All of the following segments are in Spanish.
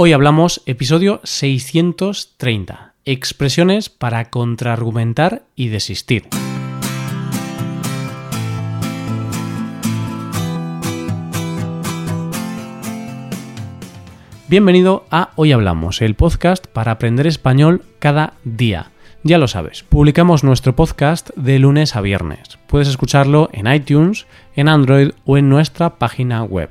Hoy hablamos episodio 630, expresiones para contraargumentar y desistir. Bienvenido a Hoy Hablamos, el podcast para aprender español cada día. Ya lo sabes, publicamos nuestro podcast de lunes a viernes. Puedes escucharlo en iTunes, en Android o en nuestra página web.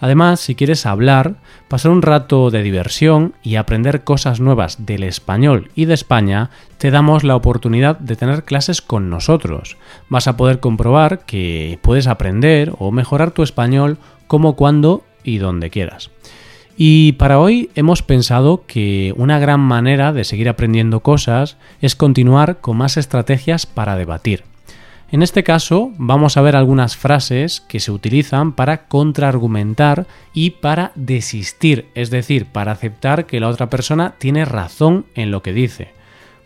Además, si quieres hablar, pasar un rato de diversión y aprender cosas nuevas del español y de España, te damos la oportunidad de tener clases con nosotros. Vas a poder comprobar que puedes aprender o mejorar tu español como cuando y donde quieras. Y para hoy hemos pensado que una gran manera de seguir aprendiendo cosas es continuar con más estrategias para debatir. En este caso vamos a ver algunas frases que se utilizan para contraargumentar y para desistir, es decir, para aceptar que la otra persona tiene razón en lo que dice.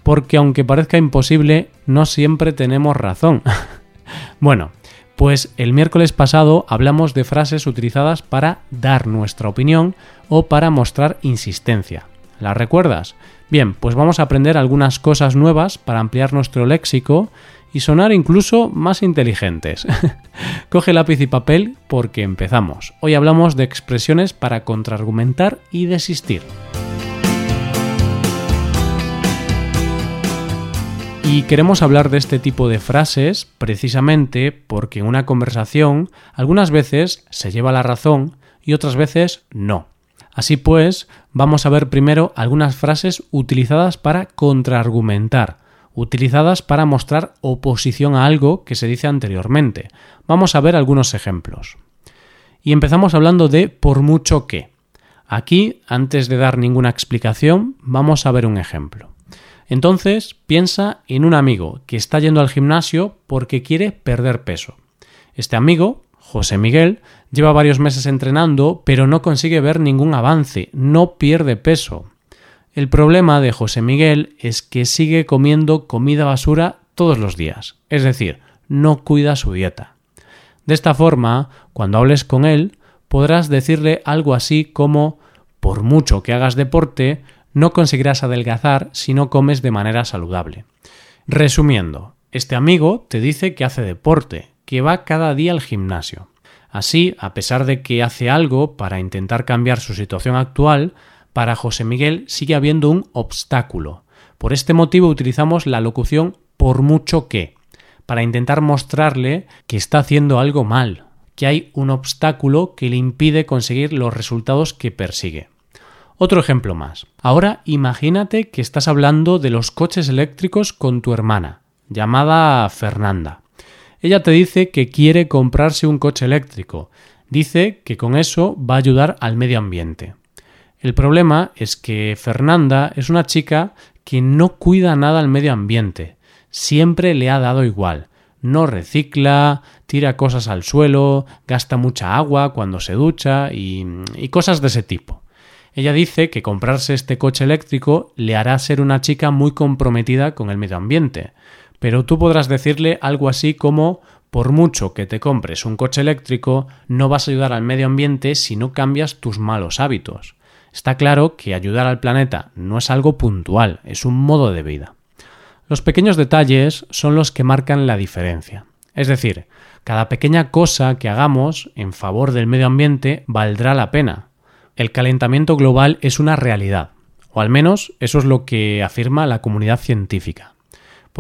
Porque aunque parezca imposible, no siempre tenemos razón. bueno, pues el miércoles pasado hablamos de frases utilizadas para dar nuestra opinión o para mostrar insistencia. ¿Las recuerdas? Bien, pues vamos a aprender algunas cosas nuevas para ampliar nuestro léxico y sonar incluso más inteligentes. Coge lápiz y papel porque empezamos. Hoy hablamos de expresiones para contraargumentar y desistir. Y queremos hablar de este tipo de frases precisamente porque en una conversación algunas veces se lleva la razón y otras veces no. Así pues, vamos a ver primero algunas frases utilizadas para contraargumentar, utilizadas para mostrar oposición a algo que se dice anteriormente. Vamos a ver algunos ejemplos. Y empezamos hablando de por mucho que. Aquí, antes de dar ninguna explicación, vamos a ver un ejemplo. Entonces piensa en un amigo que está yendo al gimnasio porque quiere perder peso. Este amigo, José Miguel, lleva varios meses entrenando pero no consigue ver ningún avance, no pierde peso. El problema de José Miguel es que sigue comiendo comida basura todos los días, es decir, no cuida su dieta. De esta forma, cuando hables con él, podrás decirle algo así como por mucho que hagas deporte, no conseguirás adelgazar si no comes de manera saludable. Resumiendo, este amigo te dice que hace deporte, que va cada día al gimnasio. Así, a pesar de que hace algo para intentar cambiar su situación actual, para José Miguel sigue habiendo un obstáculo. Por este motivo utilizamos la locución por mucho que, para intentar mostrarle que está haciendo algo mal, que hay un obstáculo que le impide conseguir los resultados que persigue. Otro ejemplo más. Ahora imagínate que estás hablando de los coches eléctricos con tu hermana, llamada Fernanda. Ella te dice que quiere comprarse un coche eléctrico. Dice que con eso va a ayudar al medio ambiente. El problema es que Fernanda es una chica que no cuida nada al medio ambiente. Siempre le ha dado igual. No recicla, tira cosas al suelo, gasta mucha agua cuando se ducha y, y cosas de ese tipo. Ella dice que comprarse este coche eléctrico le hará ser una chica muy comprometida con el medio ambiente, pero tú podrás decirle algo así como por mucho que te compres un coche eléctrico, no vas a ayudar al medio ambiente si no cambias tus malos hábitos. Está claro que ayudar al planeta no es algo puntual, es un modo de vida. Los pequeños detalles son los que marcan la diferencia. Es decir, cada pequeña cosa que hagamos en favor del medio ambiente valdrá la pena, el calentamiento global es una realidad, o al menos eso es lo que afirma la comunidad científica.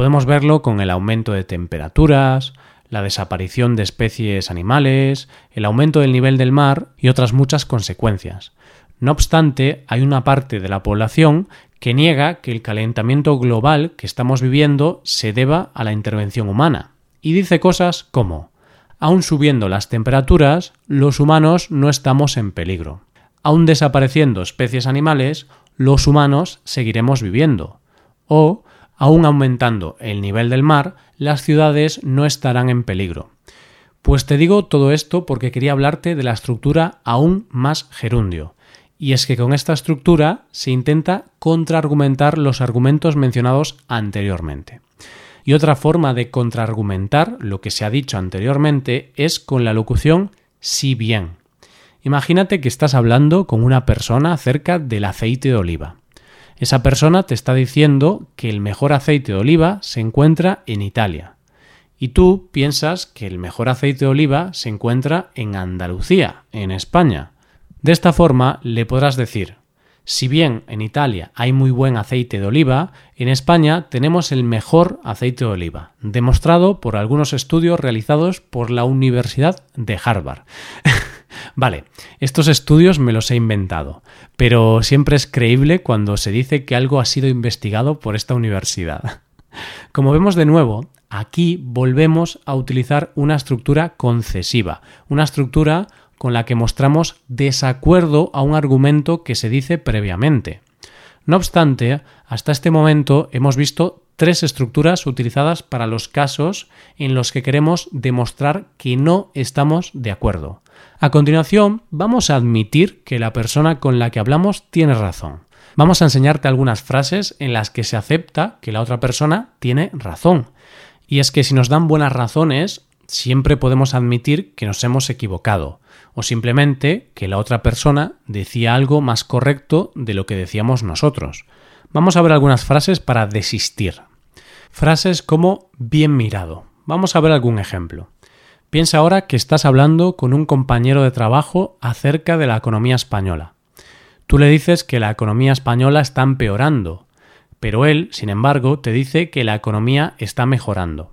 Podemos verlo con el aumento de temperaturas, la desaparición de especies animales, el aumento del nivel del mar y otras muchas consecuencias. No obstante, hay una parte de la población que niega que el calentamiento global que estamos viviendo se deba a la intervención humana, y dice cosas como aun subiendo las temperaturas, los humanos no estamos en peligro. Aún desapareciendo especies animales, los humanos seguiremos viviendo. O, Aún aumentando el nivel del mar, las ciudades no estarán en peligro. Pues te digo todo esto porque quería hablarte de la estructura aún más gerundio. Y es que con esta estructura se intenta contraargumentar los argumentos mencionados anteriormente. Y otra forma de contraargumentar lo que se ha dicho anteriormente es con la locución si bien. Imagínate que estás hablando con una persona acerca del aceite de oliva. Esa persona te está diciendo que el mejor aceite de oliva se encuentra en Italia. Y tú piensas que el mejor aceite de oliva se encuentra en Andalucía, en España. De esta forma le podrás decir, si bien en Italia hay muy buen aceite de oliva, en España tenemos el mejor aceite de oliva, demostrado por algunos estudios realizados por la Universidad de Harvard. Vale, estos estudios me los he inventado, pero siempre es creíble cuando se dice que algo ha sido investigado por esta universidad. Como vemos de nuevo, aquí volvemos a utilizar una estructura concesiva, una estructura con la que mostramos desacuerdo a un argumento que se dice previamente. No obstante, hasta este momento hemos visto tres estructuras utilizadas para los casos en los que queremos demostrar que no estamos de acuerdo. A continuación, vamos a admitir que la persona con la que hablamos tiene razón. Vamos a enseñarte algunas frases en las que se acepta que la otra persona tiene razón. Y es que si nos dan buenas razones, siempre podemos admitir que nos hemos equivocado, o simplemente que la otra persona decía algo más correcto de lo que decíamos nosotros. Vamos a ver algunas frases para desistir. Frases como bien mirado. Vamos a ver algún ejemplo. Piensa ahora que estás hablando con un compañero de trabajo acerca de la economía española. Tú le dices que la economía española está empeorando, pero él, sin embargo, te dice que la economía está mejorando.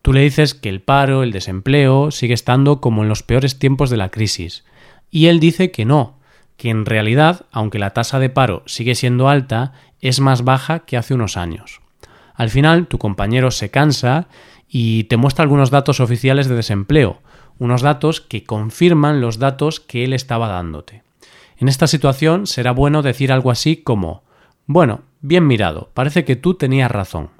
Tú le dices que el paro, el desempleo, sigue estando como en los peores tiempos de la crisis, y él dice que no, que en realidad, aunque la tasa de paro sigue siendo alta, es más baja que hace unos años. Al final, tu compañero se cansa y te muestra algunos datos oficiales de desempleo, unos datos que confirman los datos que él estaba dándote. En esta situación será bueno decir algo así como bueno, bien mirado, parece que tú tenías razón.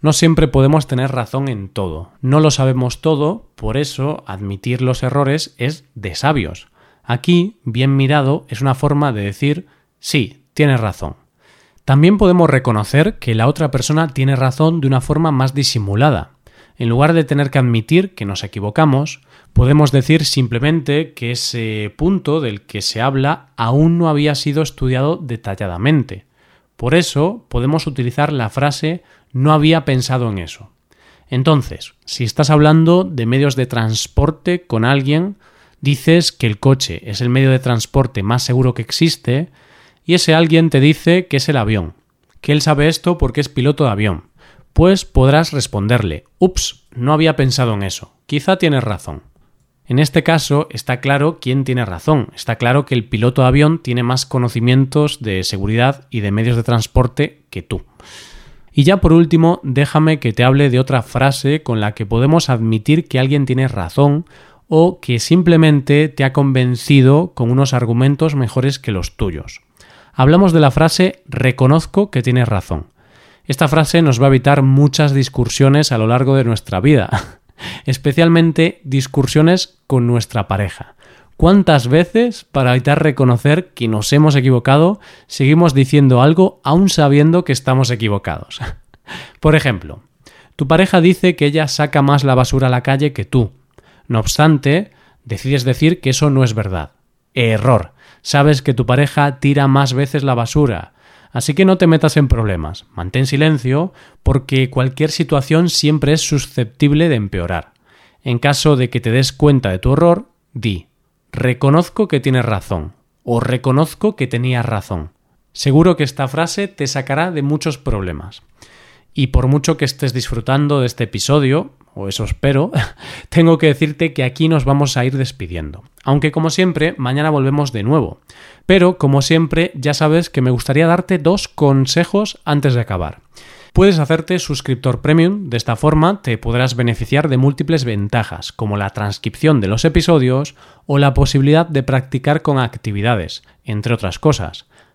No siempre podemos tener razón en todo, no lo sabemos todo, por eso admitir los errores es de sabios. Aquí, bien mirado es una forma de decir sí, tienes razón. También podemos reconocer que la otra persona tiene razón de una forma más disimulada. En lugar de tener que admitir que nos equivocamos, podemos decir simplemente que ese punto del que se habla aún no había sido estudiado detalladamente. Por eso podemos utilizar la frase no había pensado en eso. Entonces, si estás hablando de medios de transporte con alguien, dices que el coche es el medio de transporte más seguro que existe y ese alguien te dice que es el avión, que él sabe esto porque es piloto de avión pues podrás responderle, ups, no había pensado en eso, quizá tienes razón. En este caso está claro quién tiene razón, está claro que el piloto de avión tiene más conocimientos de seguridad y de medios de transporte que tú. Y ya por último, déjame que te hable de otra frase con la que podemos admitir que alguien tiene razón o que simplemente te ha convencido con unos argumentos mejores que los tuyos. Hablamos de la frase reconozco que tienes razón. Esta frase nos va a evitar muchas discusiones a lo largo de nuestra vida, especialmente discusiones con nuestra pareja. ¿Cuántas veces, para evitar reconocer que nos hemos equivocado, seguimos diciendo algo aún sabiendo que estamos equivocados? Por ejemplo, tu pareja dice que ella saca más la basura a la calle que tú. No obstante, decides decir que eso no es verdad. Error. Sabes que tu pareja tira más veces la basura, Así que no te metas en problemas, mantén silencio porque cualquier situación siempre es susceptible de empeorar. En caso de que te des cuenta de tu error, di, reconozco que tienes razón o reconozco que tenías razón. Seguro que esta frase te sacará de muchos problemas. Y por mucho que estés disfrutando de este episodio, o eso espero, tengo que decirte que aquí nos vamos a ir despidiendo. Aunque como siempre, mañana volvemos de nuevo. Pero como siempre, ya sabes que me gustaría darte dos consejos antes de acabar. Puedes hacerte suscriptor premium, de esta forma te podrás beneficiar de múltiples ventajas, como la transcripción de los episodios o la posibilidad de practicar con actividades, entre otras cosas.